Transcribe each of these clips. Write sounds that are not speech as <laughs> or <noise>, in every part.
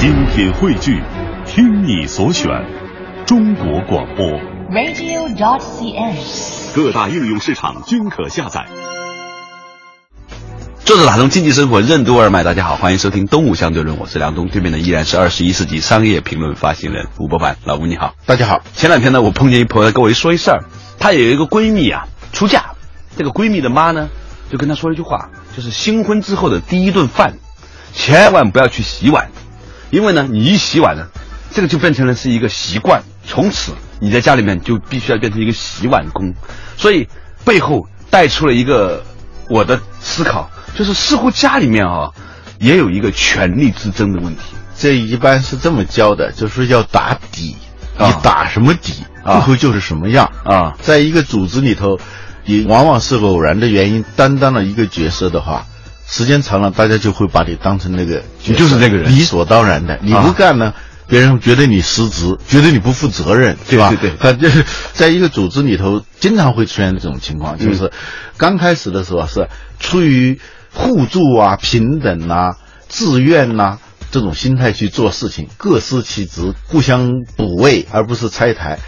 精品汇聚，听你所选，中国广播。radio.dot.cn，。各大应用市场均可下载。作者打通经济生活任督二脉，大家好，欢迎收听《东吴相对论》，我是梁东，对面的依然是二十一世纪商业评论发行人吴伯凡，老吴你好。大家好，前两天呢，我碰见一朋友跟我一说一事儿，她有一个闺蜜啊出嫁，这个闺蜜的妈呢就跟她说了一句话，就是新婚之后的第一顿饭，千万不要去洗碗，因为呢你一洗碗呢，这个就变成了是一个习惯，从此你在家里面就必须要变成一个洗碗工，所以背后带出了一个我的思考，就是似乎家里面啊也有一个权力之争的问题。这一般是这么教的，就是要打底，啊。你打什么底，啊。最后就是什么样。啊。在一个组织里头，你往往是偶然的原因担当了一个角色的话，时间长了，大家就会把你当成那个你就是那个人理所当然的。你啊不干呢？别人觉得你失职，觉得你不负责任，对吧？对对他 <laughs> 就是在一个组织里头，经常会出现这种情况，嗯就是刚开始的时候是出于互助啊、平等啊、自愿呐、这种心态去做事情，各司其职，互相补位，而不是拆台。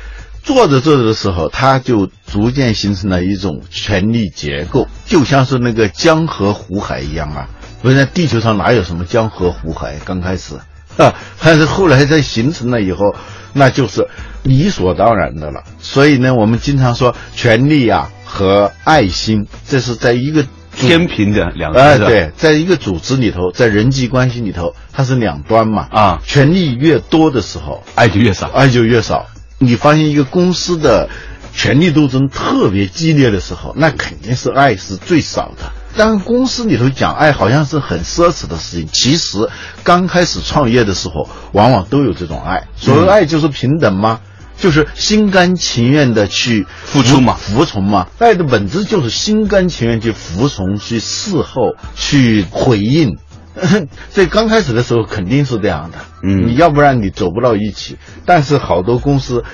做着做着的时候，他就逐渐形成了一种权力结构，就像是那个江河湖海一样啊。不是，地球上哪有什么江河湖海？刚开始 <laughs> 啊，但是后来在形成了以后，那就是理所当然的了。所以呢，我们经常说权力啊和爱心，这是在一个天平的两哎，端是吧对，在一个组织里头，在人际关系里头，它是两端嘛。啊权力越多的时候，爱就越少。爱就越少。你发现一个公司的权力斗争特别激烈的时候，那肯定是爱是最少的。当公司里头讲爱好像是很奢侈的事情，其实刚开始创业的时候，往往都有这种爱。所谓爱就是平等吗？就是心甘情愿的去付出嘛服从嘛。爱的本质就是心甘情愿去服从、去侍候、去回应。<laughs> 所以刚开始的时候肯定是这样的，嗯你要不然你走不到一起。但是好多公司，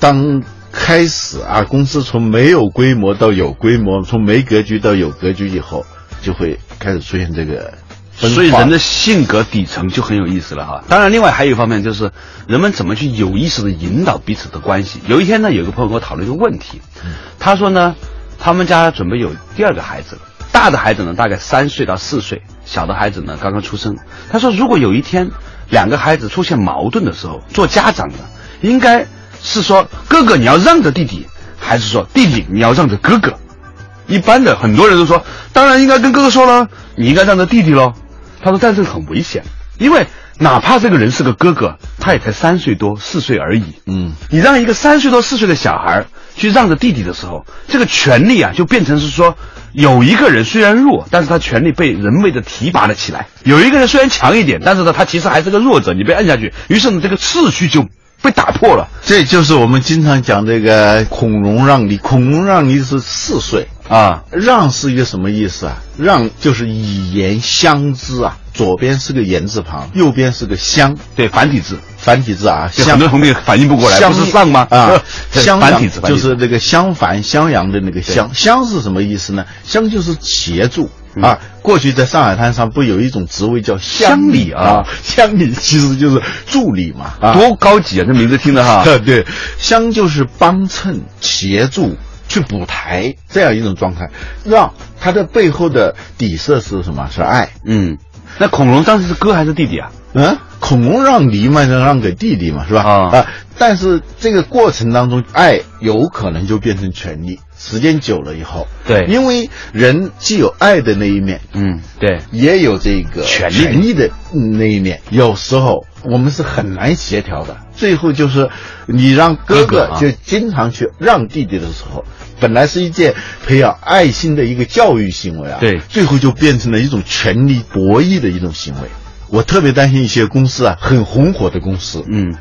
当开始啊，公司从没有规模到有规模，从没格局到有格局以后，就会开始出现这个。所以人的性格底层就很有意思了哈。当然，另外还有一方面就是人们怎么去有意识的引导彼此的关系。有一天呢，有一个朋友跟我讨论一个问题，他说呢，他们家准备有第二个孩子了，大的孩子呢大概三岁到四岁，小的孩子呢刚刚出生。他说，如果有一天两个孩子出现矛盾的时候，做家长的应该是说哥哥你要让着弟弟，还是说弟弟你要让着哥哥？一般的很多人都说，当然应该跟哥哥说了，你应该让着弟弟喽。他说，但是很危险，因为哪怕这个人是个哥哥，他也才三岁多四岁而已。嗯，你让一个三岁多四岁的小孩去让着弟弟的时候，这个权利啊，就变成是说，有一个人虽然弱，但是他权力被人为的提拔了起来；有一个人虽然强一点，但是呢，他其实还是个弱者，你被摁下去，于是呢，这个秩序就被打破了这就是我们经常讲这个孔融让梨。孔融让梨是四岁，啊。让是一个什么意思啊？让就是以言相知啊，左边是个言字旁，右边是个相，对，繁体字，繁体字啊，很多同学反应不过来，相不是上吗？啊，对襄阳繁体字，繁体字就是那个襄樊襄阳的那个襄。襄是什么意思呢？襄就是协助。嗯啊，过去在上海滩上不有一种职位叫乡里啊乡里其实就是助理嘛，啊，多高级啊！这名字听着哈。对 <laughs> 对，乡就是帮衬、协助、去补台这样一种状态，让它的背后的底色是什么？是爱。嗯，那孔融当时是哥还是弟弟啊？嗯，孔融让梨嘛，就让给弟弟嘛，是吧？啊但是这个过程当中，爱有可能就变成权利。时间久了以后，对因为人既有爱的那一面，嗯，对，也有这个权利权力的那一面，有时候我们是很难协调的。最后就是你让哥哥就经常去让弟弟的时候，本来是一件培养爱心的一个教育行为啊，对最后就变成了一种权力博弈的一种行为。我特别担心一些公司啊，很红火的公司，嗯，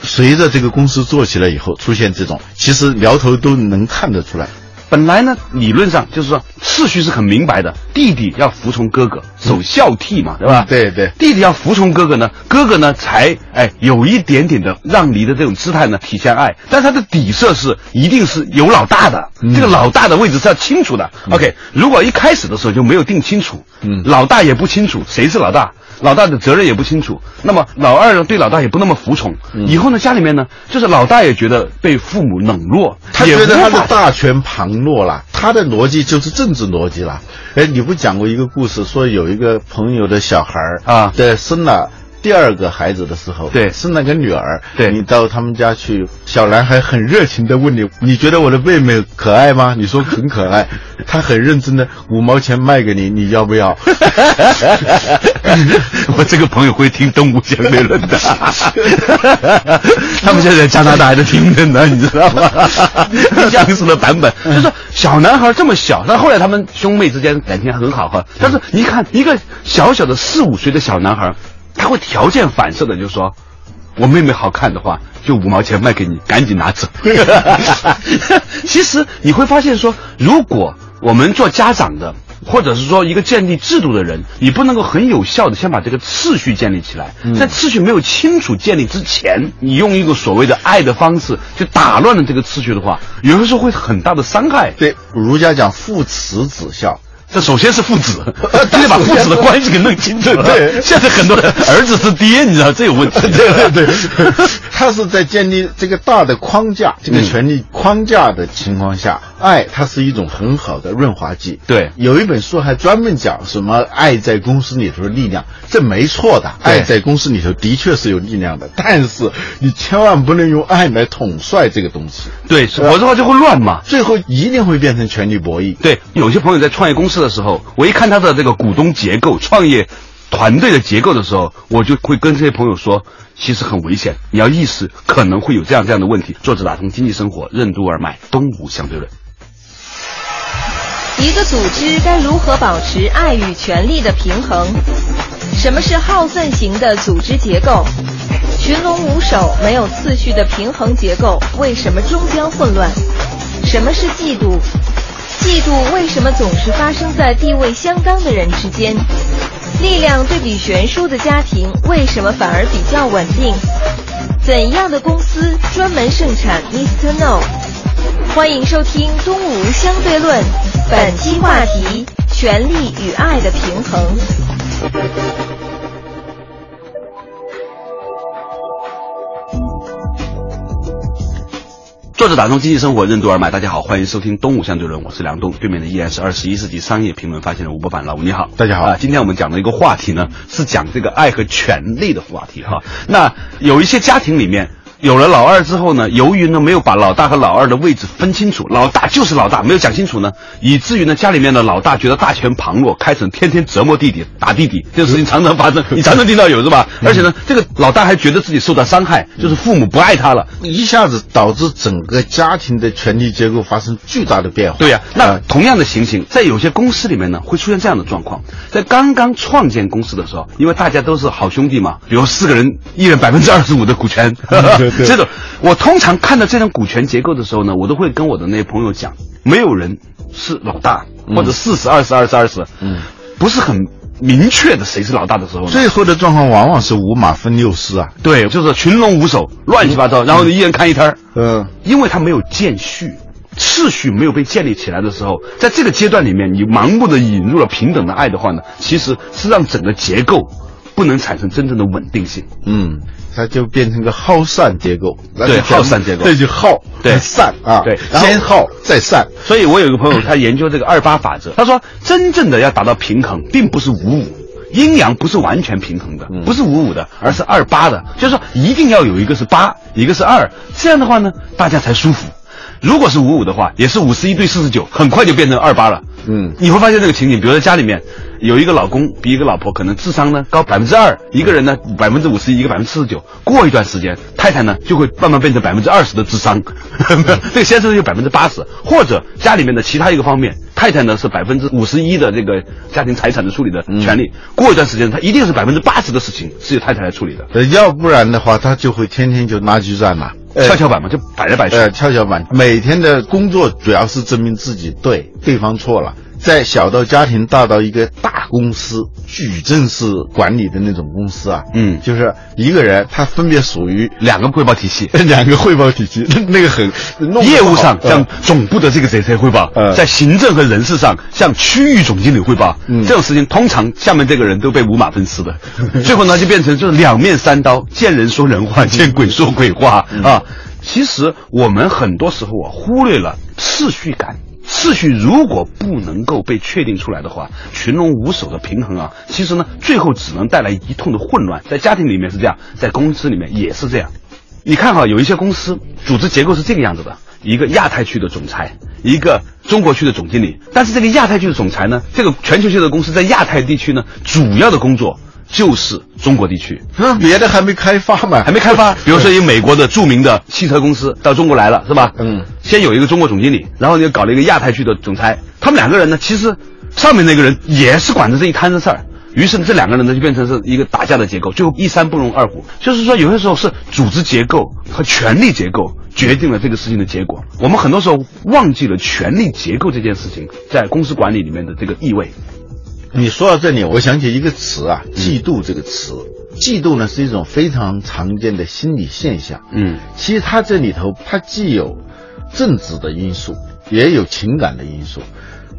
随着这个公司做起来以后，出现这种，其实苗头都能看得出来。本来呢，理论上就是说次序是很明白的，弟弟要服从哥哥，守孝悌嘛，对吧？对对弟弟要服从哥哥呢，哥哥呢才哎有一点点的让梨的这种姿态呢体现爱，但他的底色是一定是有老大的，这个老大的位置是要清楚的。OK，如果一开始的时候就没有定清楚，嗯老大也不清楚谁是老大。老大的责任也不清楚，那么老二呢对老大也不那么服从，以后呢家里面呢就是老大也觉得被父母冷落，他觉得他的大权旁落了，他的逻辑就是政治逻辑了。哎，你不讲过一个故事，说有一个朋友的小孩儿啊对生了第二个孩子的时候，对是那个女儿，对你到他们家去，小男孩很热情的问你，你觉得我的妹妹可爱吗？你说很可爱，<laughs> 他很认真的五毛钱卖给你，你要不要？<laughs> 我这个朋友会听《动物相对论》的，<laughs> 他们现在在加拿大还在听着呢，你知道吗？相似的版本，就是说小男孩这么小，但后来他们兄妹之间感情很好哈。但是你看一个小小的四五岁的小男孩，他会条件反射的就说。我妹妹好看的话，就五毛钱卖给你，赶紧拿走。<laughs> 其实你会发现说，如果我们做家长的，或者是说一个建立制度的人，你不能够很有效的先把这个次序建立起来，在次序没有清楚建立之前，你用一个所谓的爱的方式去打乱了这个次序的话，有的时候会很大的伤害。对，儒家讲父慈子孝。这首先是父子 <laughs> <laughs> 得把父子的关系给弄清楚。对现在很多人儿子是爹，你知道这有问题。<laughs> 对对对，他是在建立这个大的框架、这个权力框架的情况下，爱它是一种很好的润滑剂。对有一本书还专门讲什么爱在公司里头的力量，这没错的，爱在公司里头的确是有力量的，但是你千万不能用爱来统帅这个东西，对，否则的话就会乱嘛。最后一定会变成权力博弈。对，有些朋友在创业公司的时候，我一看他的这个股东结构、创业团队的结构的时候，我就会跟这些朋友说，其实很危险，你要意识可能会有这样这样的问题。作者打通经济生活任督二脉，东吴相对论。一个组织该如何保持爱与权力的平衡？什么是好胜型的组织结构？群龙无首、没有次序的平衡结构为什么终将混乱？什么是嫉妒？嫉妒为什么总是发生在地位相当的人之间？力量对比悬殊的家庭为什么反而比较稳定？怎样的公司专门盛产 Mr. No？欢迎收听《东吴相对论》，本期话题：权力与爱的平衡。作者打通经济生活任督二脉，大家好，欢迎收听东吴相对论，我是梁东，对面的依然是二十一世纪商业评论发现人吴伯凡，老吴你好，大家好啊，今天我们讲的一个话题呢，是讲这个爱和权力的话题哈。那有一些家庭里面。有了老二之后呢，由于呢没有把老大和老二的位置分清楚，老大就是老大，没有讲清楚呢，以至于呢家里面的老大觉得大权旁落，开始天天折磨弟弟、打弟弟，这个事情常常发生，<laughs> 你常常听到有是吧？而且呢，这个老大还觉得自己受到伤害，就是父母不爱他了，一下子导致整个家庭的权力结构发生巨大的变化。对呀、那啊同样的情形，在有些公司里面呢，会出现这样的状况。在刚刚创建公司的时候，因为大家都是好兄弟嘛，比如四个人，一人百分之二十五的股权，<laughs> <laughs> 对对。这种我通常看到这种股权结构的时候呢，我都会跟我的那些朋友讲，没有人是老大，或者四十二十二十二十，嗯，不是很明确的谁是老大的时候，最后的状况往往是五马分六尸啊。对，就是群龙无首，乱七八糟，然后呢一人看一摊儿。嗯，因为他没有建序，秩序没有被建立起来的时候，在这个阶段里面，你盲目的引入了平等的爱的话呢，其实是让整个结构不能产生真正的稳定性。嗯，它就变成个耗散结构。对耗散结构这就耗，对散啊，对先耗再散。所以我有一个朋友，他研究这个二八法则，他说，真正的要达到平衡，并不是五五。阴阳不是完全平衡的，不是五五的，而是二八的，就是说一定要有一个是八，一个是二，这样的话呢，大家才舒服。如果是五五的话，也是五十一对四十九，很快就变成二八了。嗯你会发现这个情景，比如在家里面有一个老公比一个老婆可能智商呢高百分之二，一个人呢百分之五十一，一个百分之四十九。过一段时间，太太呢就会慢慢变成百分之二十的智商，这个先生就百分之八十，或者家里面的其他一个方面，太太呢是百分之五十一的这个家庭财产的处理的权利。过一段时间，他一定是百分之八十的事情是由太太来处理的，呃，要不然的话，他就会天天就拉锯战嘛。呃跷跷板嘛，就摆来摆去。呃，跷跷板，每天的工作主要是证明自己对，对方错了，在小到家庭，大到一个大公司矩阵式管理的那种公司啊，嗯。就是一个人他分别属于两个汇报体系。<laughs> 两个汇报体系，<laughs> 那个很业务上呃向总部的这个谁谁汇报，呃在行政和人事上向区域总经理汇报，嗯。这种事情通常下面这个人都被五马分尸的，<laughs> 最后呢就变成就是两面三刀，见人说人话，见鬼说鬼话啊。其实我们很多时候啊忽略了次序感。次序如果不能够被确定出来的话，群龙无首的平衡啊，其实呢，最后只能带来一通的混乱。在家庭里面是这样，在公司里面也是这样。你看哈，有一些公司组织结构是这个样子的：一个亚太区的总裁，一个中国区的总经理。但是这个亚太区的总裁呢，这个全球性的公司在亚太地区呢，主要的工作就是中国地区，那别的还没开发嘛，还没开发。<laughs> 比如说，一美国的著名的汽车公司到中国来了，是吧？嗯，先有一个中国总经理，然后又搞了一个亚太区的总裁。他们两个人呢，其实上面那个人也是管着这一摊子事儿。于是呢，这两个人呢就变成是一个打架的结构，最后一山不容二虎。就是说，有些时候是组织结构和权力结构决定了这个事情的结果。我们很多时候忘记了权力结构这件事情在公司管理里面的这个意味。你说到这里，我想起一个词啊，嫉妒这个词。嫉妒呢是一种非常常见的心理现象。嗯，其实它这里头，它既有政治的因素，也有情感的因素。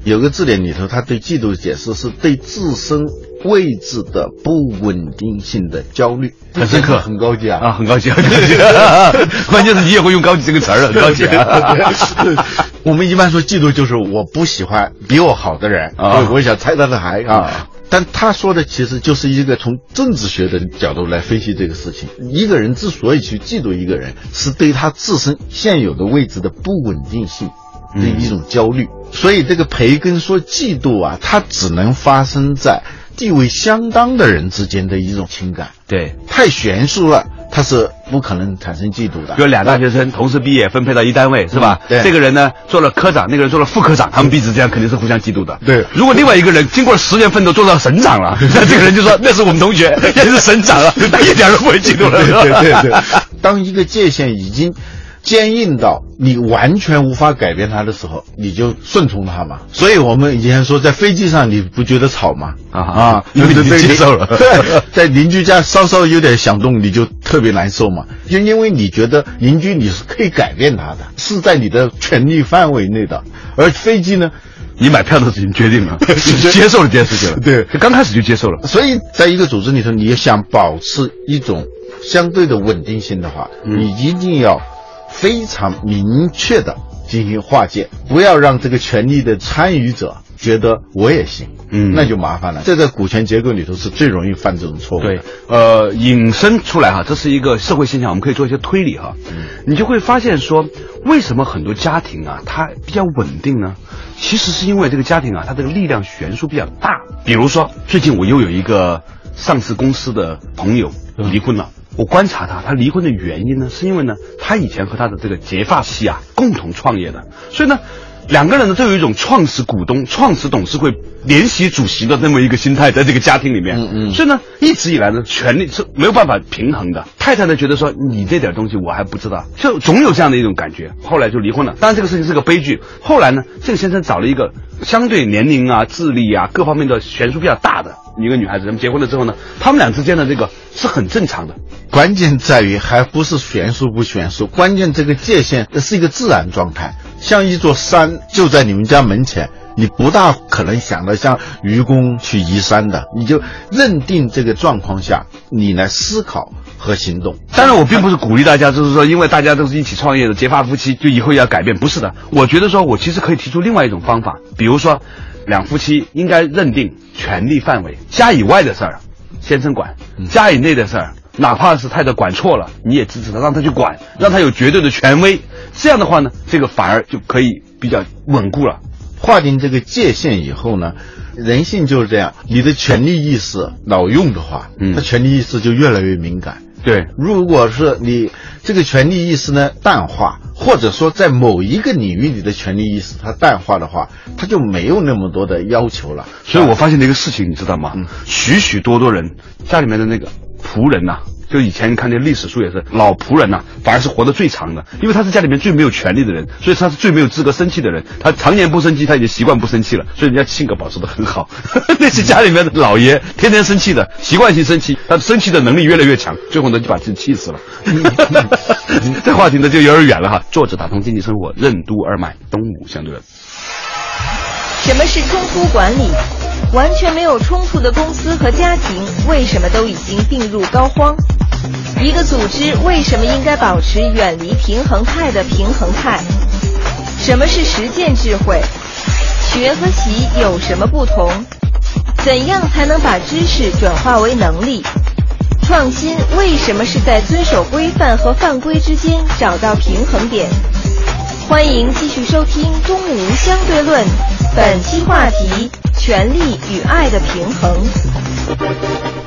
有个字典里头，它对嫉妒的解释是对自身位置的不稳定性的焦虑，很深刻很高级啊啊，很高级，很高级。<laughs> 关键是你也会用“高级”这个词儿，很高级啊。<laughs> 我们一般说嫉妒就是我不喜欢比我好的人啊我我想拆他的台啊啊。但他说的其实就是一个从政治学的角度来分析这个事情。一个人之所以去嫉妒一个人，是对他自身现有的位置的不稳定性的一种焦虑。所以这个培根说嫉妒啊，它只能发生在地位相当的人之间的一种情感。对，太悬殊了，它是不可能产生嫉妒的。比如俩大学生同时毕业，分配到一单位，是吧？嗯对这个人呢做了科长，那个人做了副科长，他们彼此之间肯定是互相嫉妒的。对如果另外一个人经过了十年奋斗做到省长了，那这个人就说那是我们同学，也是省长了，<laughs> 他 <laughs> 一点都不会嫉妒了。对对对，当一个界限已经坚硬到你完全无法改变它的时候，你就顺从它嘛。所以我们以前说，在飞机上你不觉得吵吗？啊啊，因 <laughs> 为你接受了 <laughs> 对，在邻居家稍稍有点响动，你就特别难受嘛。就因为你觉得邻居你是可以改变他的，是在你的权利范围内的，而飞机呢？你买票的事情决定了，<laughs> 接受了这件事情了。对刚开始就接受了。所以，在一个组织里头，你想保持一种相对的稳定性的话，嗯你一定要非常明确的进行划界，不要让这个权利的参与者觉得我也行，嗯那就麻烦了。这在股权结构里头是最容易犯这种错误的。对，呃，引申出来哈，这是一个社会现象，我们可以做一些推理哈。你就会发现说，为什么很多家庭啊，它比较稳定呢？其实是因为这个家庭啊，它这个力量悬殊比较大。比如说，最近我又有一个上市公司的朋友离婚了。我观察他，他离婚的原因呢，是因为呢，他以前和他的这个结发妻啊共同创业的，所以呢，两个人呢都有一种创始股东、创始董事会联席主席的那么一个心态，在这个家庭里面，嗯嗯所以呢，一直以来呢，权力是没有办法平衡的。太太呢觉得说，你这点东西我还不知道，就总有这样的一种感觉。后来就离婚了。当然这个事情是个悲剧。后来呢，这个先生找了一个相对年龄啊、智力啊各方面的悬殊比较大的一个女孩子。他们结婚了之后呢，他们俩之间的这个是很正常的。关键在于还不是悬殊不悬殊，关键这个界限这是一个自然状态，像一座山就在你们家门前，你不大可能想到像愚公去移山的，你就认定这个状况下，你来思考和行动。当然，我并不是鼓励大家，就是说，因为大家都是一起创业的结发夫妻，就以后要改变，不是的。我觉得说，我其实可以提出另外一种方法，比如说，两夫妻应该认定权利范围，家以外的事儿，先生管；家以内的事儿，哪怕是太太管错了，你也支持他，让他去管，让他有绝对的权威。这样的话呢，这个反而就可以比较稳固了。划定这个界限以后呢，人性就是这样，你的权利意识老用的话，嗯他权利意识就越来越敏感。对，如果是你这个权利意识呢淡化，或者说在某一个领域里的权利意识它淡化的话，它就没有那么多的要求了。所以我发现了一个事情，你知道吗？许许多多人家里面的那个仆人呐、就以前看那历史书也是，老仆人呐、反而是活得最长的，因为他是家里面最没有权利的人，所以他是最没有资格生气的人。他常年不生气，他已经习惯不生气了，所以人家性格保持得很好。<laughs> 那些家里面的老爷天天生气的，习惯性生气，他生气的能力越来越强，最后呢就把自己气死了。<laughs> 这话题呢就有点远了哈。作者打通经济生活，任督二脉，东吴相对论。什么是冲突管理？完全没有冲突的公司和家庭，为什么都已经病入膏肓？一个组织为什么应该保持远离平衡态的平衡态？什么是实践智慧？学和习有什么不同？怎样才能把知识转化为能力？创新为什么是在遵守规范和犯规之间找到平衡点？欢迎继续收听《东吴相对论》，本期话题：权力与爱的平衡。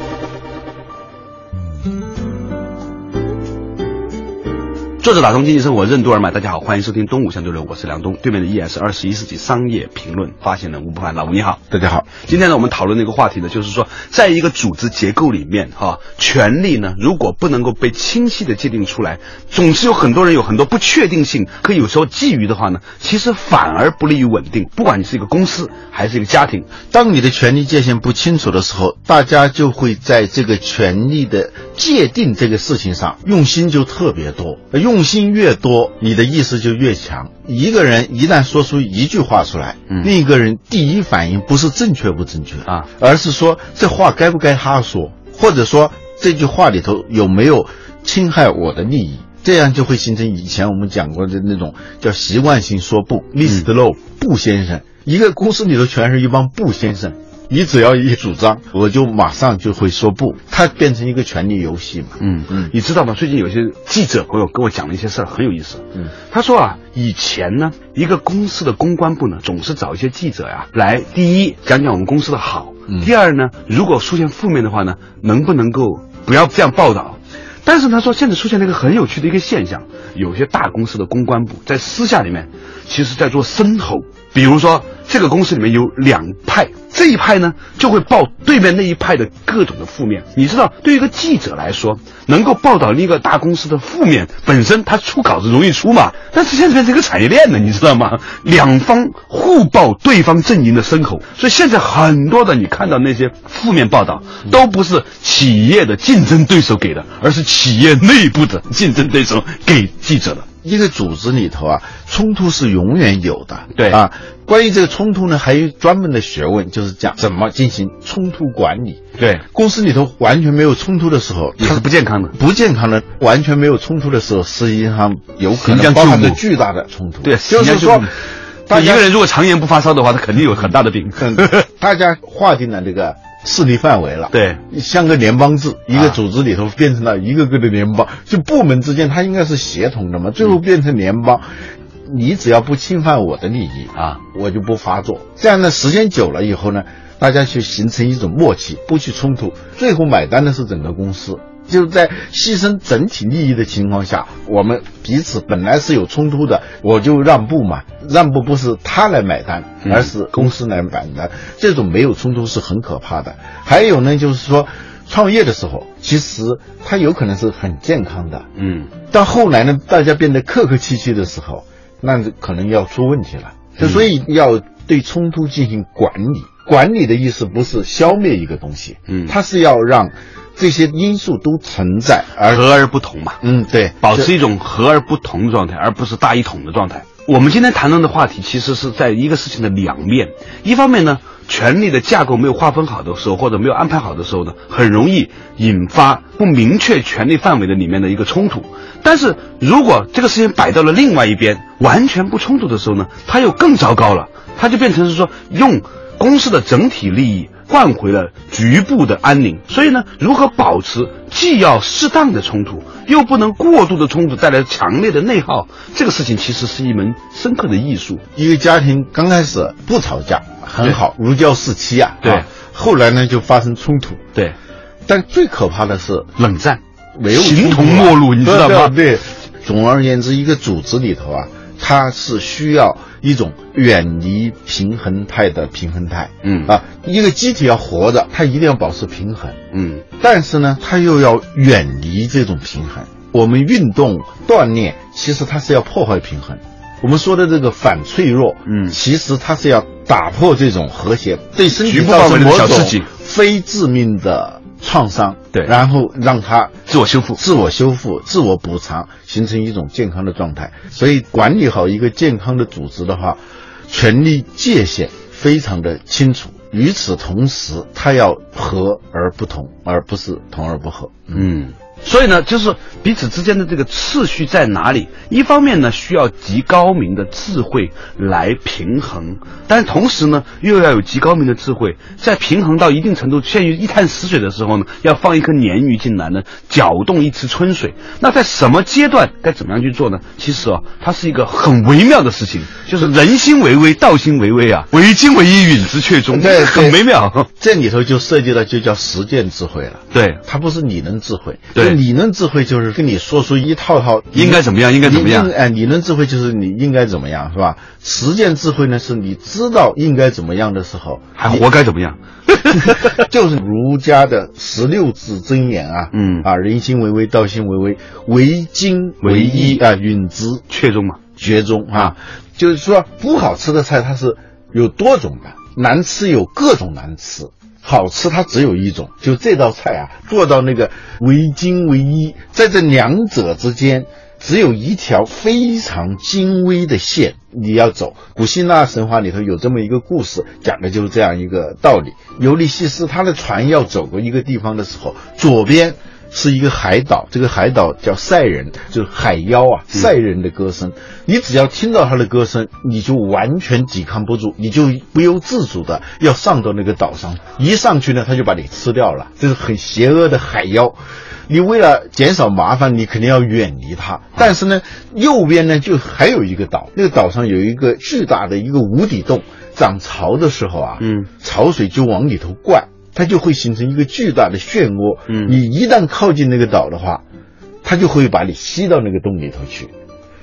作者打通经济生活任督二脉，大家好，欢迎收听东吴相对论，我是梁东，对面的依然是二十一世纪商业评论发现人吴不凡，老吴你好。大家好，今天呢，我们讨论的一个话题呢，就是说，在一个组织结构里面，哈、权力呢，如果不能够被清晰的界定出来，总是有很多人有很多不确定性，可有时候觊觎的话呢，其实反而不利于稳定。不管你是一个公司还是一个家庭，当你的权利界限不清楚的时候，大家就会在这个权利的界定这个事情上用心就特别多，用心越多，你的意思就越强。一个人一旦说出一句话出来，嗯另一个人第一反应不是正确不正确啊，而是说这话该不该他说，或者说这句话里头有没有侵害我的利益。这样就会形成以前我们讲过的那种叫习惯性说不，Mr. Low，不先生。一个公司里头全是一帮不先生，你只要一主张，我就马上就会说不，它变成一个权力游戏嘛。嗯嗯你知道吗？最近有些记者朋友跟我讲了一些事儿，很有意思。嗯，他说啊，以前呢，一个公司的公关部呢，总是找一些记者呀、来，第一讲讲我们公司的好，嗯第二呢，如果出现负面的话呢，能不能够不要这样报道？但是他说，现在出现了一个很有趣的一个现象，有些大公司的公关部在私下里面，其实在做深喉。比如说，这个公司里面有两派，这一派呢就会报对面那一派的各种的负面。你知道，对于一个记者来说，能够报道一个大公司的负面，本身他出稿子容易出嘛。但是现在变成一个产业链了，你知道吗？两方互报对方阵营的牲口，所以现在很多的你看到那些负面报道，都不是企业的竞争对手给的，而是企业内部的竞争对手给记者的。一个组织里头啊，冲突是永远有的。对啊，关于这个冲突呢，还有专门的学问，就是讲怎么进行冲突管理。对，公司里头完全没有冲突的时候，也是不健康的。不健康的，完全没有冲突的时候，实际上有可能包含着巨大的冲突。对，就是说，大家一个人如果常年不发烧的话，他肯定有很大的病。大家划定了这个势力范围了。对，像个联邦制，一啊个组织里头变成了一个个的联邦，就部门之间它应该是协同的嘛，最后变成联邦。你只要不侵犯我的利益啊，我就不发作。这样呢，时间久了以后呢，大家去形成一种默契，不去冲突，最后买单的是整个公司。就是在牺牲整体利益的情况下，我们彼此本来是有冲突的，我就让步嘛，让步不是他来买单，嗯而是公司来买单。这种没有冲突是很可怕的。还有呢，就是说。创业的时候，其实它有可能是很健康的，嗯，到后来呢，大家变得客客气气的时候，那可能要出问题了。就所以要对冲突进行管理。管理的意思不是消灭一个东西，嗯它是要让这些因素都存在，而和而不同嘛，嗯，对，保持一种和而不同的状态，而不是大一统的状态。我们今天谈论的话题，其实是在一个事情的两面。一方面呢，权力的架构没有划分好的时候，或者没有安排好的时候呢，很容易引发不明确权力范围的里面的一个冲突。但是如果这个事情摆到了另外一边，完全不冲突的时候呢，它又更糟糕了，它就变成是说用公司的整体利益换回了局部的安宁。所以呢，如何保持既要适当的冲突，又不能过度的冲突带来强烈的内耗，这个事情其实是一门深刻的艺术。一个家庭刚开始不吵架很好，如胶似漆啊，对啊后来呢就发生冲突，对，但最可怕的是冷战没有形同陌路，你知道吗？对，总而言之，一个组织里头啊，它是需要一种远离平衡态的平衡态。嗯啊，一个机体要活着，它一定要保持平衡。嗯但是呢，它又要远离离这种平衡。我们运动锻炼，其实它是要破坏平衡。我们说的这个反脆弱，嗯其实它是要打破这种和谐，对身体造成某种非致命的创伤，对然后让他自我修复自我修复、自我补偿，形成一种健康的状态。所以，管理好一个健康的组织的话，权力界限非常的清楚。与此同时，它要和而不同，而不是同而不和。嗯，所以呢，就是彼此之间的这个次序在哪里？一方面呢，需要极高明的智慧来平衡，但同时呢，又要有极高明的智慧，在平衡到一定程度陷于一潭死水的时候呢，要放一颗鲶鱼进来呢，搅动一池春水。那在什么阶段该怎么样去做呢？其实啊，它是一个很微妙的事情，就是人心为微，道心为微啊，为精为一，允之却中，对很微妙。这里头就涉及到就叫实践智慧了。对，它不是理论智慧，对就理论智慧就是跟你说出一套套应该怎么样应该怎么样理哎，理论智慧就是你应该怎么样，是吧？实践智慧呢，是你知道应该怎么样的时候，还活该怎么样？<laughs> 就是儒家的十六字真言啊，嗯啊，人心为微，道心为微，为精为一啊，允之确中嘛。绝中啊。就是说，不好吃的菜它是有多种的，难吃有各种难吃，好吃它只有一种。就这道菜啊，做到那个为精为一，在这两者之间。只有一条非常精微的线，你要走。古希腊神话里头有这么一个故事，讲的就是这样一个道理。尤利西斯他的船要走过一个地方的时候，左边是一个海岛，这个海岛叫塞人，就是海妖啊，塞人的歌声。你只要听到他的歌声，你就完全抵抗不住，你就不由自主的要上到那个岛上。一上去呢，他就把你吃掉了，这是很邪恶的海妖。你为了减少麻烦，你肯定要远离它。但是呢，右边呢就还有一个岛，那个岛上有一个巨大的一个无底洞，涨潮的时候啊，嗯，潮水就往里头灌，它就会形成一个巨大的漩涡。嗯你一旦靠近那个岛的话，它就会把你吸到那个洞里头去。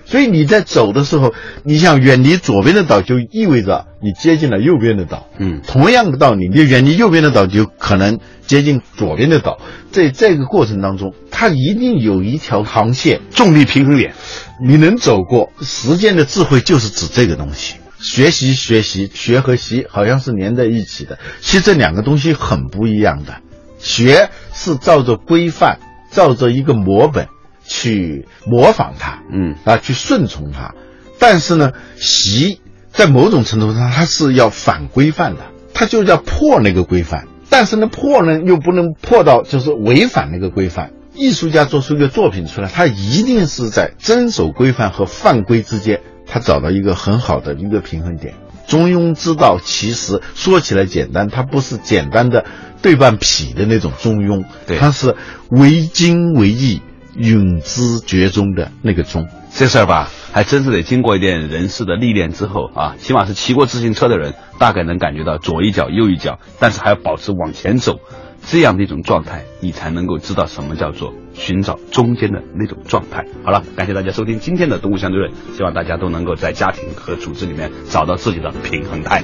所以你在走的时候，你想远离左边的岛，就意味着你接近了右边的岛。嗯同样的道理，你远离右边的岛，就可能接近左边的岛。在这个过程当中，它一定有一条航线，重力平衡点。你能走过。时间的智慧就是指这个东西。学习学习学和习好像是连在一起的，其实这两个东西很不一样的。学是照着规范，照着一个模本去模仿它，嗯啊，去顺从它。但是呢，习在某种程度上它是要反规范的，它就要破那个规范。但是呢，破呢又不能破到就是违反那个规范。艺术家做出一个作品出来，他一定是在遵守规范和犯规之间，他找到一个很好的一个平衡点。中庸之道其实说起来简单，它不是简单的对半劈的那种中庸，对它是为精为义、永之绝中的那个中。这事儿吧，还真是得经过一点人事的历练之后啊，起码是骑过自行车的人，大概能感觉到左一脚右一脚，但是还要保持往前走这样的一种状态，你才能够知道什么叫做寻找中间的那种状态。好了，感谢大家收听今天的《动物相对论》，希望大家都能够在家庭和组织里面找到自己的平衡态。